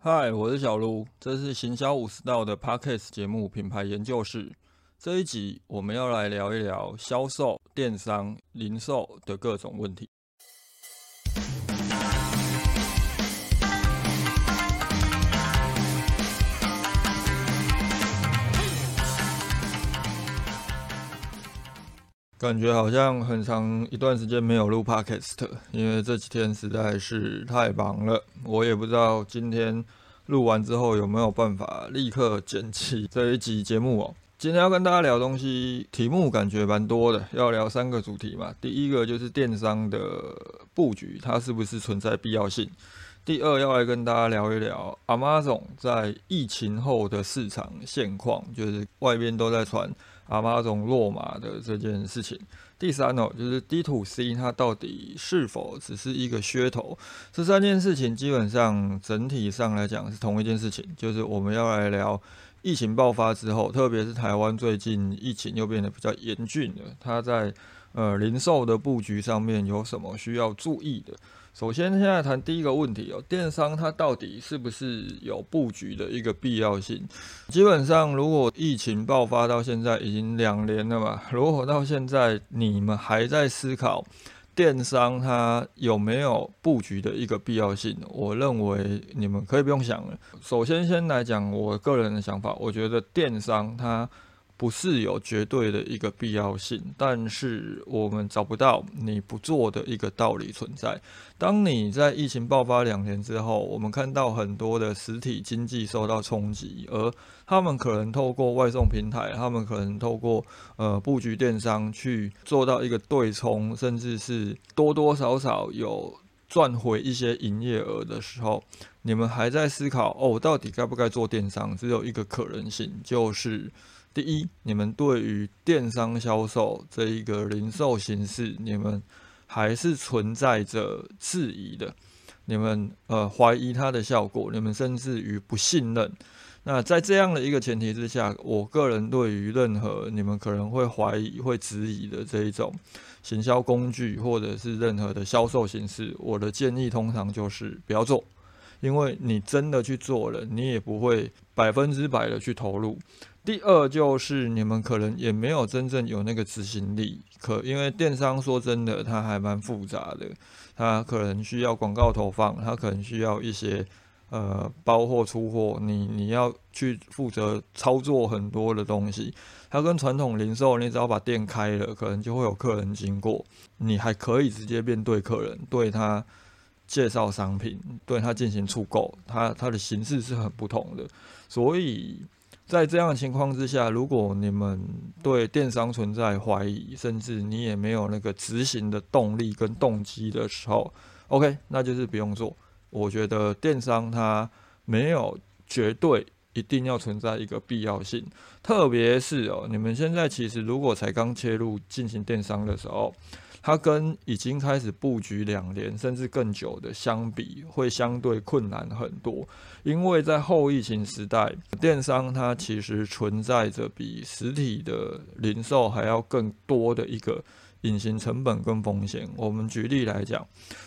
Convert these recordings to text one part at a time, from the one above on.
嗨，我是小卢，这是行销五十道的 Podcast 节目品牌研究室。这一集我们要来聊一聊销售、电商、零售的各种问题。感觉好像很长一段时间没有录 podcast，因为这几天实在是太忙了。我也不知道今天录完之后有没有办法立刻剪辑这一集节目哦。今天要跟大家聊东西，题目感觉蛮多的，要聊三个主题嘛。第一个就是电商的布局，它是不是存在必要性？第二要来跟大家聊一聊 Amazon 在疫情后的市场现况，就是外边都在传。阿妈总落马的这件事情，第三哦，就是 D to C 它到底是否只是一个噱头？这三件事情基本上整体上来讲是同一件事情，就是我们要来聊疫情爆发之后，特别是台湾最近疫情又变得比较严峻了，它在呃零售的布局上面有什么需要注意的？首先，现在谈第一个问题哦，电商它到底是不是有布局的一个必要性？基本上，如果疫情爆发到现在已经两年了嘛，如果到现在你们还在思考电商它有没有布局的一个必要性，我认为你们可以不用想了。首先，先来讲我个人的想法，我觉得电商它。不是有绝对的一个必要性，但是我们找不到你不做的一个道理存在。当你在疫情爆发两年之后，我们看到很多的实体经济受到冲击，而他们可能透过外送平台，他们可能透过呃布局电商去做到一个对冲，甚至是多多少少有赚回一些营业额的时候，你们还在思考哦，到底该不该做电商？只有一个可能性，就是。第一，你们对于电商销售这一个零售形式，你们还是存在着质疑的，你们呃怀疑它的效果，你们甚至于不信任。那在这样的一个前提之下，我个人对于任何你们可能会怀疑、会质疑的这一种行销工具，或者是任何的销售形式，我的建议通常就是不要做，因为你真的去做了，你也不会百分之百的去投入。第二就是你们可能也没有真正有那个执行力，可因为电商说真的，它还蛮复杂的，它可能需要广告投放，它可能需要一些呃包货出货，你你要去负责操作很多的东西。它跟传统零售，你只要把店开了，可能就会有客人经过，你还可以直接面对客人，对他介绍商品，对他进行出购，它它的形式是很不同的，所以。在这样的情况之下，如果你们对电商存在怀疑，甚至你也没有那个执行的动力跟动机的时候，OK，那就是不用做。我觉得电商它没有绝对一定要存在一个必要性，特别是哦，你们现在其实如果才刚切入进行电商的时候。它跟已经开始布局两年甚至更久的相比，会相对困难很多。因为在后疫情时代，电商它其实存在着比实体的零售还要更多的一个隐形成本跟风险。我们举例来讲，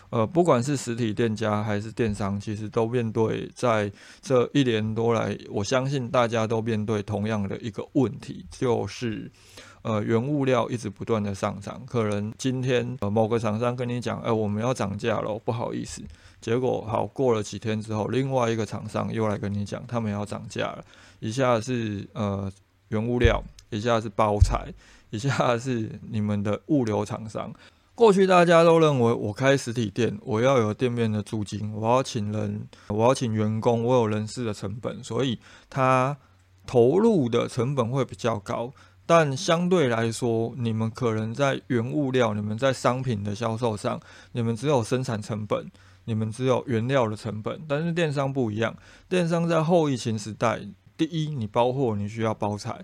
呃，不管是实体店家还是电商，其实都面对在这一年多来，我相信大家都面对同样的一个问题，就是。呃，原物料一直不断的上涨，可能今天呃某个厂商跟你讲，哎，我们要涨价了，不好意思。结果好过了几天之后，另外一个厂商又来跟你讲，他们要涨价了。一下是呃原物料，一下是包材，一下是你们的物流厂商。过去大家都认为，我开实体店，我要有店面的租金，我要请人，我要请员工，我有人事的成本，所以他投入的成本会比较高。但相对来说，你们可能在原物料、你们在商品的销售上，你们只有生产成本，你们只有原料的成本。但是电商不一样，电商在后疫情时代，第一，你包货你需要包材；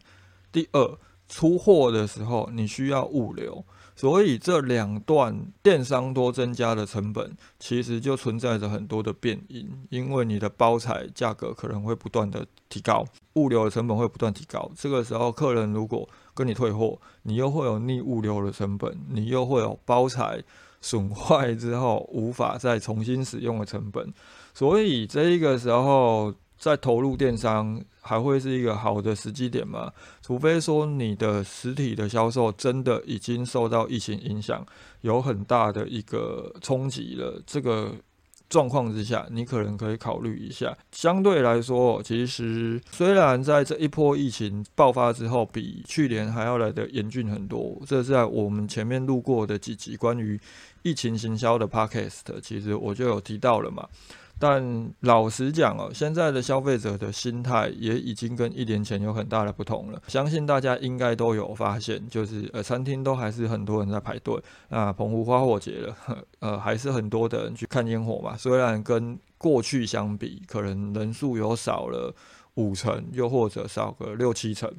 第二，出货的时候你需要物流。所以这两段电商多增加的成本，其实就存在着很多的变因，因为你的包材价格可能会不断的提高，物流的成本会不断提高。这个时候，客人如果跟你退货，你又会有逆物流的成本，你又会有包材损坏之后无法再重新使用的成本。所以这个时候在投入电商还会是一个好的时机点吗？除非说你的实体的销售真的已经受到疫情影响，有很大的一个冲击了，这个。状况之下，你可能可以考虑一下。相对来说，其实虽然在这一波疫情爆发之后，比去年还要来的严峻很多，这是在我们前面录过的几集关于疫情行销的 podcast，其实我就有提到了嘛。但老实讲哦，现在的消费者的心态也已经跟一年前有很大的不同了。相信大家应该都有发现，就是呃，餐厅都还是很多人在排队。那澎湖花火节了，呃，还是很多的人去看烟火嘛。虽然跟过去相比，可能人数有少了五成，又或者少个六七成，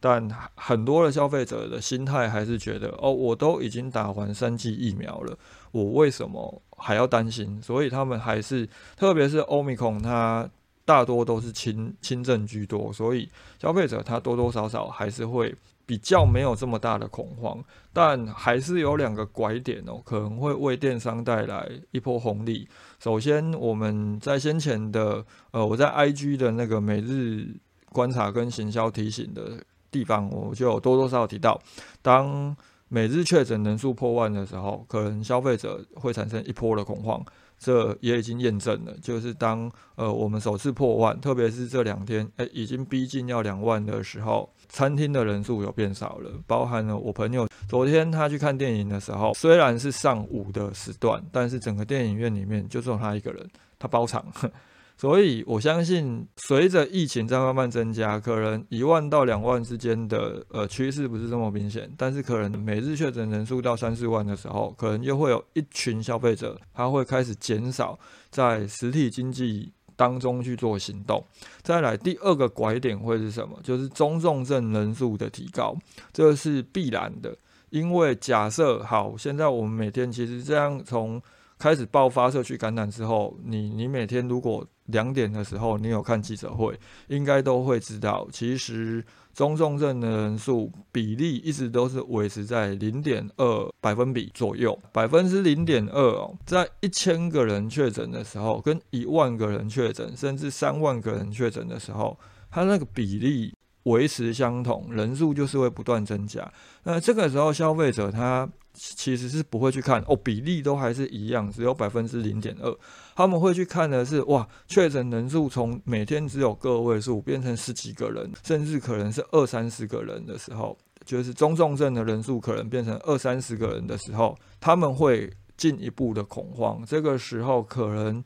但很多的消费者的心态还是觉得，哦，我都已经打完三剂疫苗了。我为什么还要担心？所以他们还是，特别是欧米孔，它大多都是轻轻症居多，所以消费者他多多少少还是会比较没有这么大的恐慌，但还是有两个拐点哦，可能会为电商带来一波红利。首先，我们在先前的呃，我在 IG 的那个每日观察跟行销提醒的地方，我就多多少少提到，当。每日确诊人数破万的时候，可能消费者会产生一波的恐慌，这也已经验证了。就是当呃我们首次破万，特别是这两天，哎，已经逼近要两万的时候，餐厅的人数有变少了。包含了我朋友昨天他去看电影的时候，虽然是上午的时段，但是整个电影院里面就只有他一个人，他包场。所以，我相信随着疫情在慢慢增加，可能一万到两万之间的呃趋势不是这么明显，但是可能每日确诊人数到三四万的时候，可能又会有一群消费者他会开始减少在实体经济当中去做行动。再来第二个拐点会是什么？就是中重症人数的提高，这是必然的，因为假设好，现在我们每天其实这样从开始爆发社区感染之后，你你每天如果两点的时候，你有看记者会，应该都会知道，其实中重症的人数比例一直都是维持在零点二百分比左右，百分之零点二哦，在一千个人确诊的时候，跟一万个人确诊，甚至三万个人确诊的时候，它那个比例维持相同，人数就是会不断增加。那这个时候，消费者他。其实是不会去看哦，比例都还是一样，只有百分之零点二。他们会去看的是哇，确诊人数从每天只有个位数变成十几个人，甚至可能是二三十个人的时候，就是中重症的人数可能变成二三十个人的时候，他们会进一步的恐慌。这个时候可能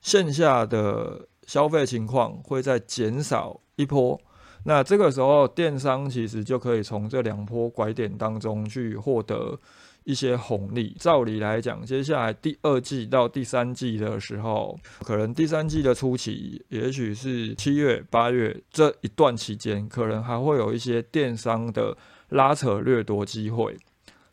线下的消费情况会再减少一波。那这个时候电商其实就可以从这两波拐点当中去获得。一些红利，照理来讲，接下来第二季到第三季的时候，可能第三季的初期，也许是七月、八月这一段期间，可能还会有一些电商的拉扯掠夺机会，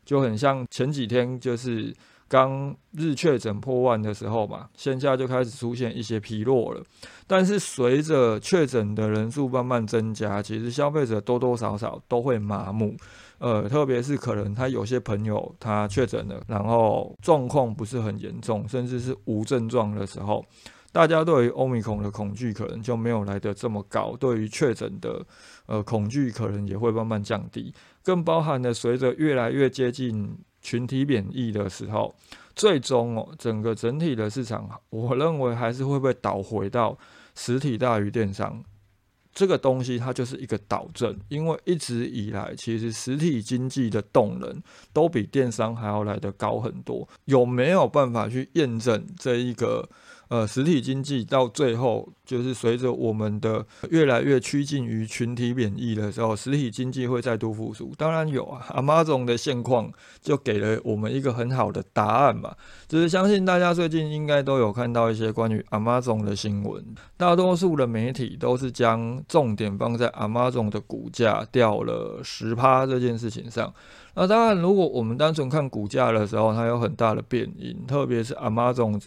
就很像前几天就是刚日确诊破万的时候嘛，线下就开始出现一些疲弱了。但是随着确诊的人数慢慢增加，其实消费者多多少少都会麻木。呃，特别是可能他有些朋友他确诊了，然后状况不是很严重，甚至是无症状的时候，大家对于欧米孔的恐惧可能就没有来得这么高，对于确诊的呃恐惧可能也会慢慢降低，更包含了随着越来越接近群体免疫的时候，最终哦整个整体的市场，我认为还是会被导回到实体大于电商。这个东西它就是一个导证，因为一直以来，其实实体经济的动能都比电商还要来得高很多。有没有办法去验证这一个？呃，实体经济到最后，就是随着我们的越来越趋近于群体免疫的时候，实体经济会再度复苏。当然有啊，阿妈总的现况就给了我们一个很好的答案嘛。只是相信大家最近应该都有看到一些关于阿妈总的新闻，大多数的媒体都是将重点放在阿妈总的股价掉了十趴这件事情上。那当然，如果我们单纯看股价的时候，它有很大的变因，特别是阿妈总。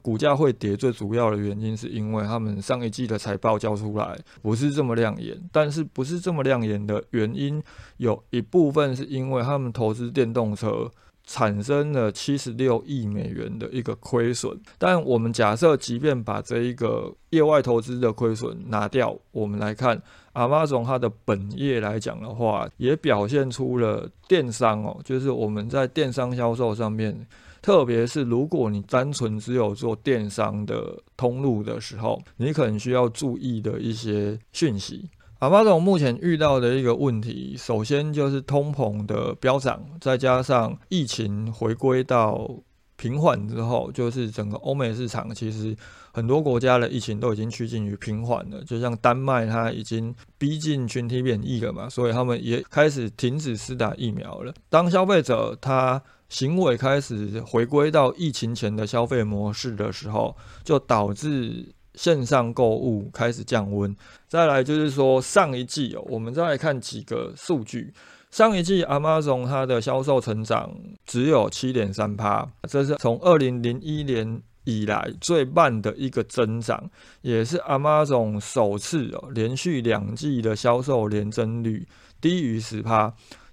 股价会跌，最主要的原因是因为他们上一季的财报交出来不是这么亮眼，但是不是这么亮眼的原因，有一部分是因为他们投资电动车产生了七十六亿美元的一个亏损。但我们假设，即便把这一个业外投资的亏损拿掉，我们来看 Amazon 它的本业来讲的话，也表现出了电商哦，就是我们在电商销售上面。特别是如果你单纯只有做电商的通路的时候，你可能需要注意的一些讯息。阿巴总目前遇到的一个问题，首先就是通膨的飙涨，再加上疫情回归到平缓之后，就是整个欧美市场其实很多国家的疫情都已经趋近于平缓了。就像丹麦，它已经逼近群体免疫了嘛，所以他们也开始停止施打疫苗了。当消费者他行为开始回归到疫情前的消费模式的时候，就导致线上购物开始降温。再来就是说，上一季哦，我们再来看几个数据。上一季 Amazon 它的销售成长只有七点三趴，这是从二零零一年以来最慢的一个增长，也是 Amazon 首次哦连续两季的销售年增率低于十趴。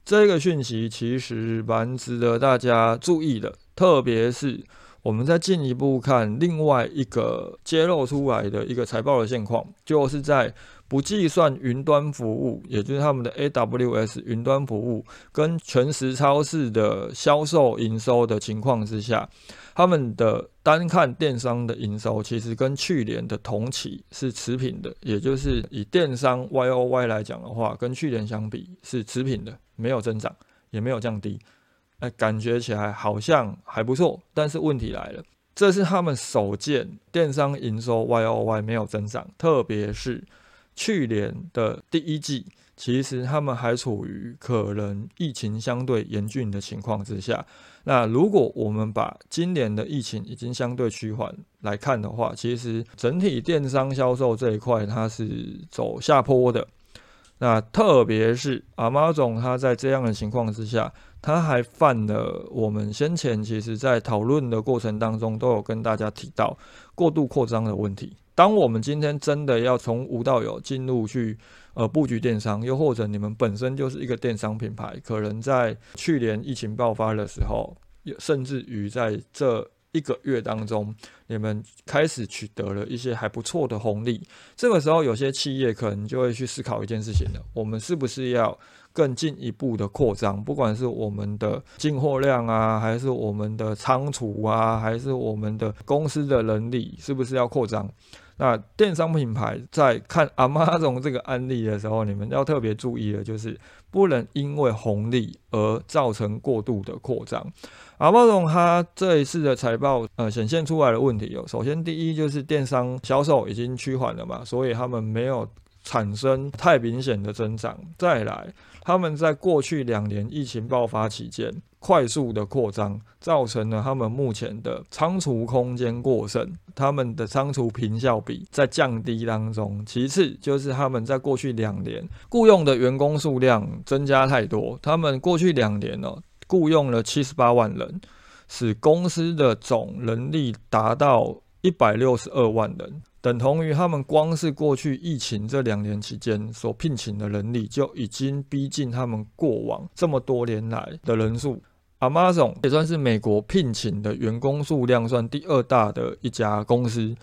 这个讯息其实蛮值得大家注意的，特别是我们再进一步看另外一个揭露出来的一个财报的现况，就是在不计算云端服务，也就是他们的 AWS 云端服务跟全时超市的销售营收的情况之下。他们的单看电商的营收，其实跟去年的同期是持平的，也就是以电商 Y O Y 来讲的话，跟去年相比是持平的，没有增长，也没有降低。哎，感觉起来好像还不错。但是问题来了，这是他们首见电商营收 Y O Y 没有增长，特别是去年的第一季。其实他们还处于可能疫情相对严峻的情况之下。那如果我们把今年的疫情已经相对趋缓来看的话，其实整体电商销售这一块它是走下坡的。那特别是阿妈总，他在这样的情况之下，他还犯了我们先前其实在讨论的过程当中都有跟大家提到过度扩张的问题。当我们今天真的要从无到有进入去。呃，布局电商，又或者你们本身就是一个电商品牌，可能在去年疫情爆发的时候，甚至于在这一个月当中，你们开始取得了一些还不错的红利。这个时候，有些企业可能就会去思考一件事情了：我们是不是要更进一步的扩张？不管是我们的进货量啊，还是我们的仓储啊，还是我们的公司的能力，是不是要扩张？那电商品牌在看阿妈总 这个案例的时候，你们要特别注意的，就是不能因为红利而造成过度的扩张。阿妈总他这一次的财报，呃，显现出来的问题有，首先第一就是电商销售已经趋缓了嘛，所以他们没有产生太明显的增长。再来，他们在过去两年疫情爆发期间。快速的扩张，造成了他们目前的仓储空间过剩，他们的仓储平效比在降低当中。其次就是他们在过去两年雇佣的员工数量增加太多，他们过去两年呢雇佣了七十八万人，使公司的总能力达到一百六十二万人。等同于他们光是过去疫情这两年期间所聘请的人力，就已经逼近他们过往这么多年来的人数。Amazon 也算是美国聘请的员工数量算第二大的一家公司。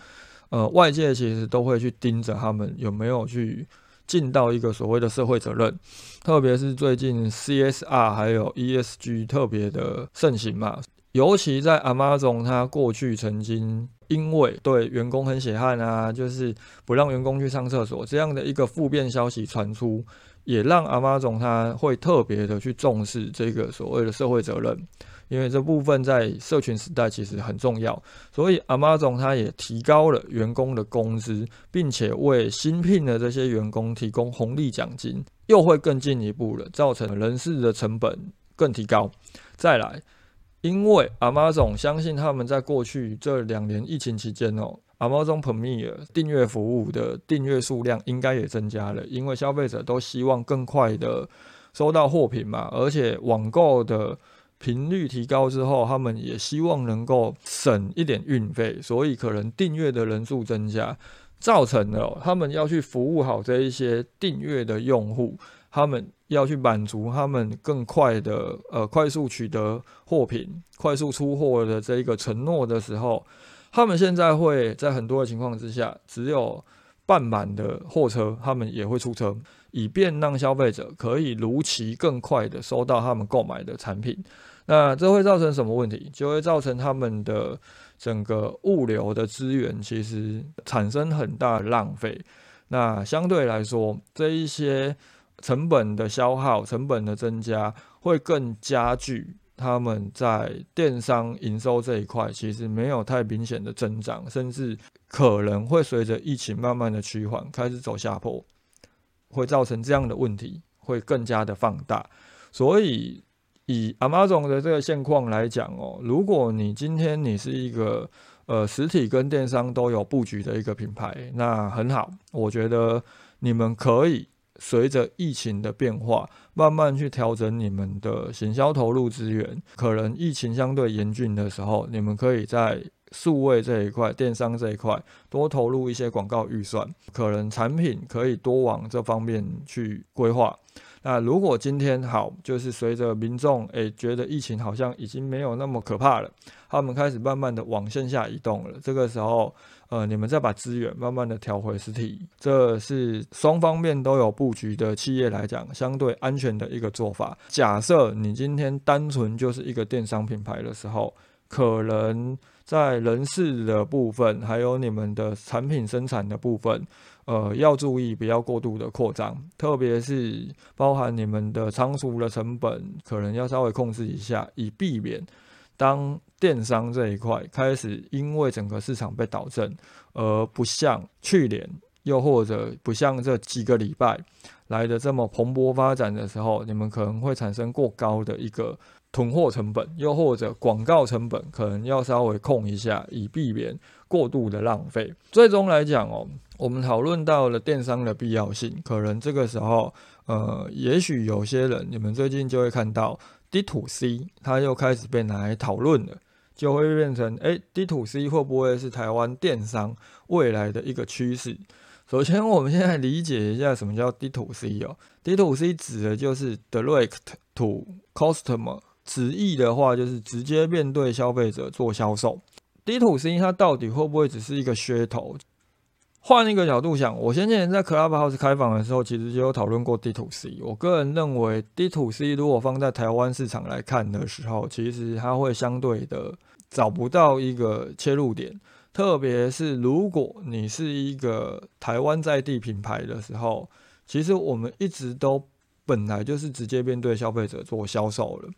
呃，外界其实都会去盯着他们有没有去尽到一个所谓的社会责任，特别是最近 CSR 还有 ESG 特别的盛行嘛。尤其在 Amazon，它过去曾经因为对员工很血汗啊，就是不让员工去上厕所这样的一个负面消息传出，也让 Amazon 它会特别的去重视这个所谓的社会责任，因为这部分在社群时代其实很重要，所以 Amazon 它也提高了员工的工资，并且为新聘的这些员工提供红利奖金，又会更进一步了，造成人事的成本更提高。再来。因为 Amazon 相信他们在过去这两年疫情期间哦，Amazon Premier 订阅服务的订阅数量应该也增加了，因为消费者都希望更快的收到货品嘛，而且网购的频率提高之后，他们也希望能够省一点运费，所以可能订阅的人数增加，造成了他们要去服务好这一些订阅的用户。他们要去满足他们更快的呃快速取得货品、快速出货的这一个承诺的时候，他们现在会在很多的情况之下，只有半满的货车，他们也会出车，以便让消费者可以如期更快的收到他们购买的产品。那这会造成什么问题？就会造成他们的整个物流的资源其实产生很大的浪费。那相对来说，这一些成本的消耗、成本的增加，会更加剧他们在电商营收这一块，其实没有太明显的增长，甚至可能会随着疫情慢慢的趋缓，开始走下坡，会造成这样的问题，会更加的放大。所以，以 Amazon 的这个现况来讲哦，如果你今天你是一个呃，实体跟电商都有布局的一个品牌，那很好。我觉得你们可以随着疫情的变化，慢慢去调整你们的行销投入资源。可能疫情相对严峻的时候，你们可以在数位这一块、电商这一块多投入一些广告预算。可能产品可以多往这方面去规划。那如果今天好，就是随着民众诶觉得疫情好像已经没有那么可怕了，他们开始慢慢的往线下移动了。这个时候，呃，你们再把资源慢慢的调回实体，这是双方面都有布局的企业来讲相对安全的一个做法。假设你今天单纯就是一个电商品牌的时候，可能在人事的部分，还有你们的产品生产的部分。呃，要注意不要过度的扩张，特别是包含你们的仓储的成本，可能要稍微控制一下，以避免当电商这一块开始因为整个市场被导正，而不像去年，又或者不像这几个礼拜来的这么蓬勃发展的时候，你们可能会产生过高的一个囤货成本，又或者广告成本，可能要稍微控一下，以避免过度的浪费。最终来讲哦。我们讨论到了电商的必要性，可能这个时候，呃，也许有些人，你们最近就会看到 D to C，它又开始被拿来讨论了，就会变成，哎，D to C 会不会是台湾电商未来的一个趋势？首先，我们现在理解一下什么叫 D to C 哦，D to C 指的就是 Direct to Customer，直译的话就是直接面对消费者做销售。D to C 它到底会不会只是一个噱头？换一个角度想，我先前在 Clubhouse 开房的时候，其实就有讨论过 D to C。我个人认为，D to C 如果放在台湾市场来看的时候，其实它会相对的找不到一个切入点。特别是如果你是一个台湾在地品牌的时候，其实我们一直都本来就是直接面对消费者做销售了。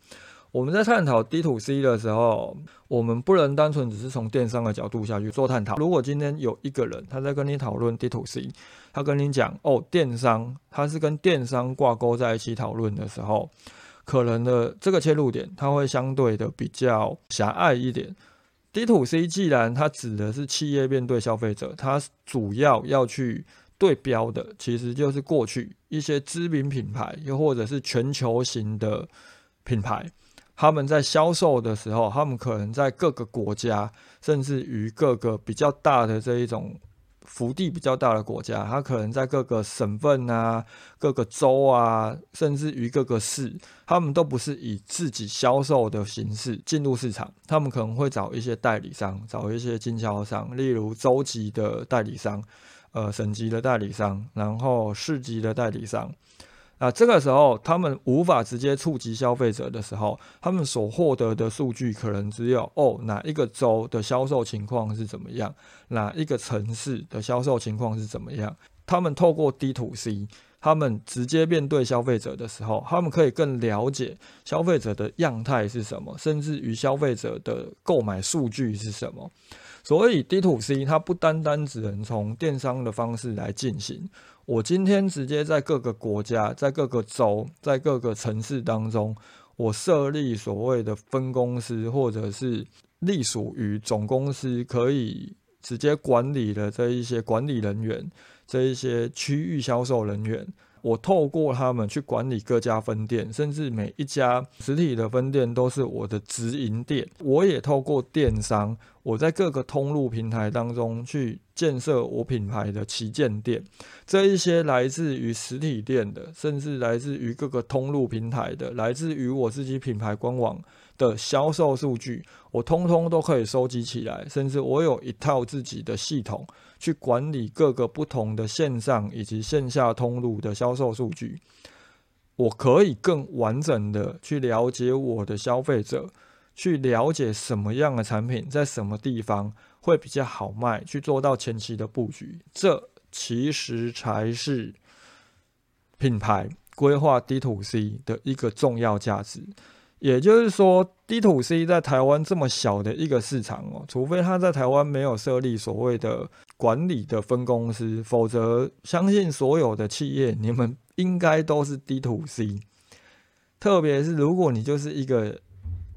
我们在探讨 D to C 的时候，我们不能单纯只是从电商的角度下去做探讨。如果今天有一个人他在跟你讨论 D to C，他跟你讲哦，电商他是跟电商挂钩在一起讨论的时候，可能的这个切入点他会相对的比较狭隘一点。D to C 既然它指的是企业面对消费者，它主要要去对标的其实就是过去一些知名品牌，又或者是全球型的品牌。他们在销售的时候，他们可能在各个国家，甚至于各个比较大的这一种幅地比较大的国家，他可能在各个省份啊、各个州啊，甚至于各个市，他们都不是以自己销售的形式进入市场，他们可能会找一些代理商，找一些经销商，例如州级的代理商、呃省级的代理商，然后市级的代理商。啊，这个时候他们无法直接触及消费者的时候，他们所获得的数据可能只有哦，哪一个州的销售情况是怎么样，哪一个城市的销售情况是怎么样。他们透过 D to C，他们直接面对消费者的时候，他们可以更了解消费者的样态是什么，甚至于消费者的购买数据是什么。所以 D to C 它不单单只能从电商的方式来进行。我今天直接在各个国家、在各个州、在各个城市当中，我设立所谓的分公司，或者是隶属于总公司，可以直接管理的这一些管理人员、这一些区域销售人员。我透过他们去管理各家分店，甚至每一家实体的分店都是我的直营店。我也透过电商。我在各个通路平台当中去建设我品牌的旗舰店，这一些来自于实体店的，甚至来自于各个通路平台的，来自于我自己品牌官网的销售数据，我通通都可以收集起来，甚至我有一套自己的系统去管理各个不同的线上以及线下通路的销售数据，我可以更完整的去了解我的消费者。去了解什么样的产品在什么地方会比较好卖，去做到前期的布局，这其实才是品牌规划 D to C 的一个重要价值。也就是说，D to C 在台湾这么小的一个市场哦，除非他在台湾没有设立所谓的管理的分公司，否则相信所有的企业，你们应该都是 D to C。特别是如果你就是一个。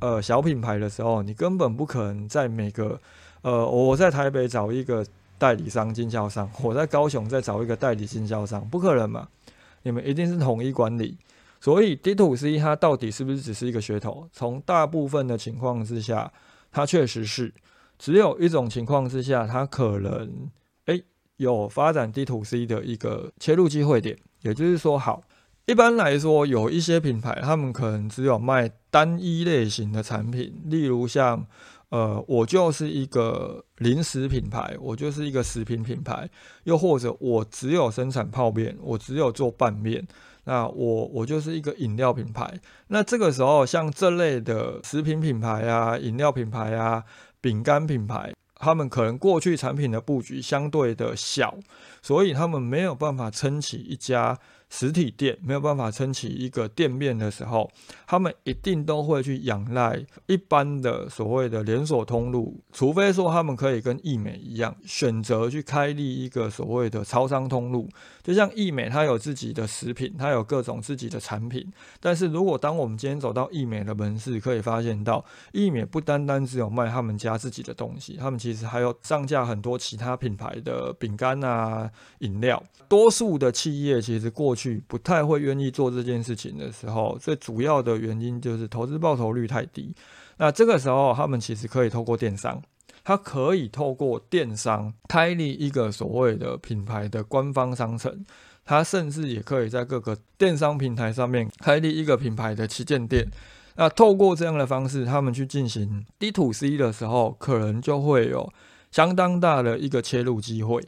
呃，小品牌的时候，你根本不可能在每个，呃，我在台北找一个代理商、经销商，我在高雄再找一个代理经销商，不可能嘛？你们一定是统一管理。所以 D to C 它到底是不是只是一个噱头？从大部分的情况之下，它确实是。只有一种情况之下，它可能诶有发展 D to C 的一个切入机会点，也就是说，好。一般来说，有一些品牌，他们可能只有卖单一类型的产品，例如像，呃，我就是一个零食品牌，我就是一个食品品牌，又或者我只有生产泡面，我只有做拌面，那我我就是一个饮料品牌。那这个时候，像这类的食品品牌啊、饮料品牌啊、饼干品牌，他们可能过去产品的布局相对的小，所以他们没有办法撑起一家。实体店没有办法撑起一个店面的时候，他们一定都会去仰赖一般的所谓的连锁通路，除非说他们可以跟易美一样，选择去开立一个所谓的超商通路。就像易美，它有自己的食品，它有各种自己的产品。但是如果当我们今天走到易美的门市，可以发现到易美不单单只有卖他们家自己的东西，他们其实还有上架很多其他品牌的饼干啊、饮料。多数的企业其实过去去不太会愿意做这件事情的时候，最主要的原因就是投资报酬率太低。那这个时候，他们其实可以透过电商。他可以透过电商开立一个所谓的品牌的官方商城，他甚至也可以在各个电商平台上面开立一个品牌的旗舰店。那透过这样的方式，他们去进行 D to C 的时候，可能就会有相当大的一个切入机会，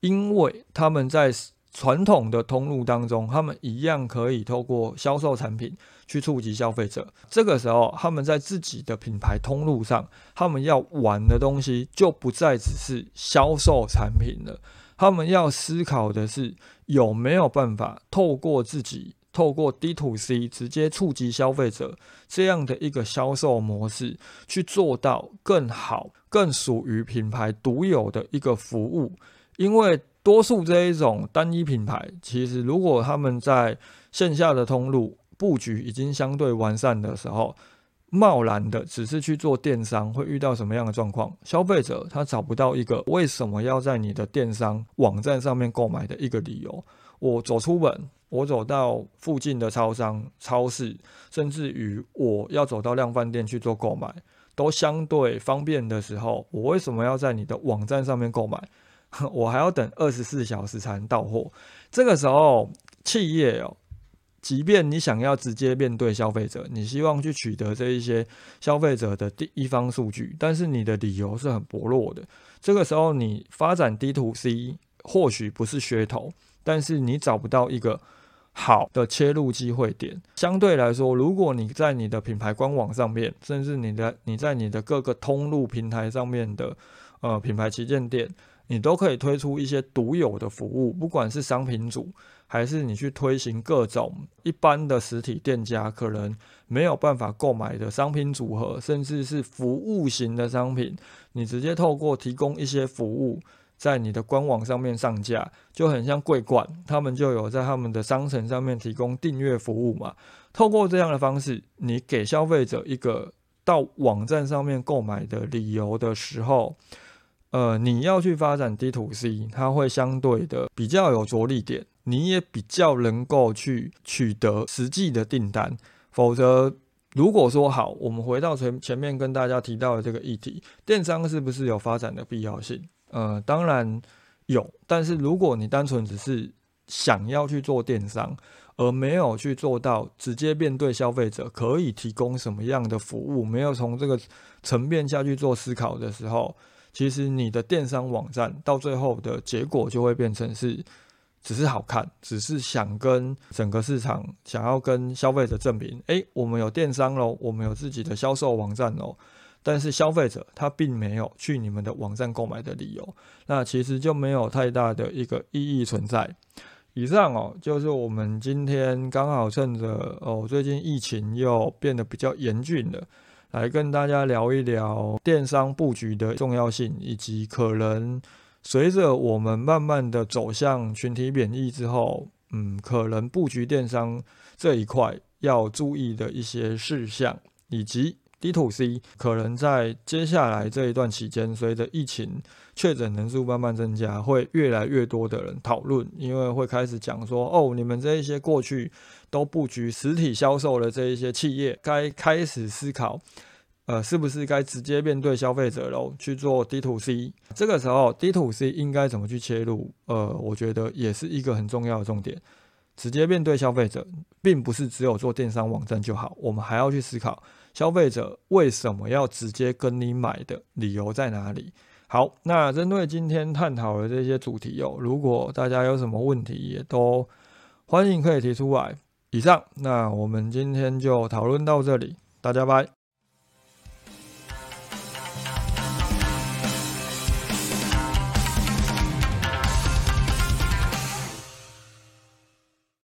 因为他们在。传统的通路当中，他们一样可以透过销售产品去触及消费者。这个时候，他们在自己的品牌通路上，他们要玩的东西就不再只是销售产品了。他们要思考的是，有没有办法透过自己，透过 D to C 直接触及消费者这样的一个销售模式，去做到更好、更属于品牌独有的一个服务，因为。多数这一种单一品牌，其实如果他们在线下的通路布局已经相对完善的时候，贸然的只是去做电商，会遇到什么样的状况？消费者他找不到一个为什么要在你的电商网站上面购买的一个理由。我走出门，我走到附近的超商、超市，甚至于我要走到量贩店去做购买，都相对方便的时候，我为什么要在你的网站上面购买？我还要等二十四小时才能到货。这个时候，企业哦，即便你想要直接面对消费者，你希望去取得这一些消费者的第一方数据，但是你的理由是很薄弱的。这个时候，你发展 D to C 或许不是噱头，但是你找不到一个好的切入机会点。相对来说，如果你在你的品牌官网上面，甚至你的你在你的各个通路平台上面的呃品牌旗舰店。你都可以推出一些独有的服务，不管是商品组，还是你去推行各种一般的实体店家可能没有办法购买的商品组合，甚至是服务型的商品，你直接透过提供一些服务，在你的官网上面上架，就很像桂冠，他们就有在他们的商城上面提供订阅服务嘛。透过这样的方式，你给消费者一个到网站上面购买的理由的时候。呃，你要去发展 D to C，它会相对的比较有着力点，你也比较能够去取得实际的订单。否则，如果说好，我们回到前前面跟大家提到的这个议题，电商是不是有发展的必要性？呃，当然有，但是如果你单纯只是想要去做电商，而没有去做到直接面对消费者可以提供什么样的服务，没有从这个层面下去做思考的时候，其实你的电商网站到最后的结果就会变成是。只是好看，只是想跟整个市场想要跟消费者证明，诶，我们有电商喽，我们有自己的销售网站喽。但是消费者他并没有去你们的网站购买的理由，那其实就没有太大的一个意义存在。以上哦，就是我们今天刚好趁着哦，最近疫情又变得比较严峻了，来跟大家聊一聊电商布局的重要性以及可能。随着我们慢慢的走向群体免疫之后，嗯，可能布局电商这一块要注意的一些事项，以及 D to C 可能在接下来这一段期间，随着疫情确诊人数慢慢增加，会越来越多的人讨论，因为会开始讲说，哦，你们这一些过去都布局实体销售的这一些企业，该开始思考。呃，是不是该直接面对消费者喽，去做 D to C？这个时候 D to C 应该怎么去切入？呃，我觉得也是一个很重要的重点。直接面对消费者，并不是只有做电商网站就好，我们还要去思考消费者为什么要直接跟你买的理由在哪里。好，那针对今天探讨的这些主题哦，如果大家有什么问题，也都欢迎可以提出来。以上，那我们今天就讨论到这里，大家拜。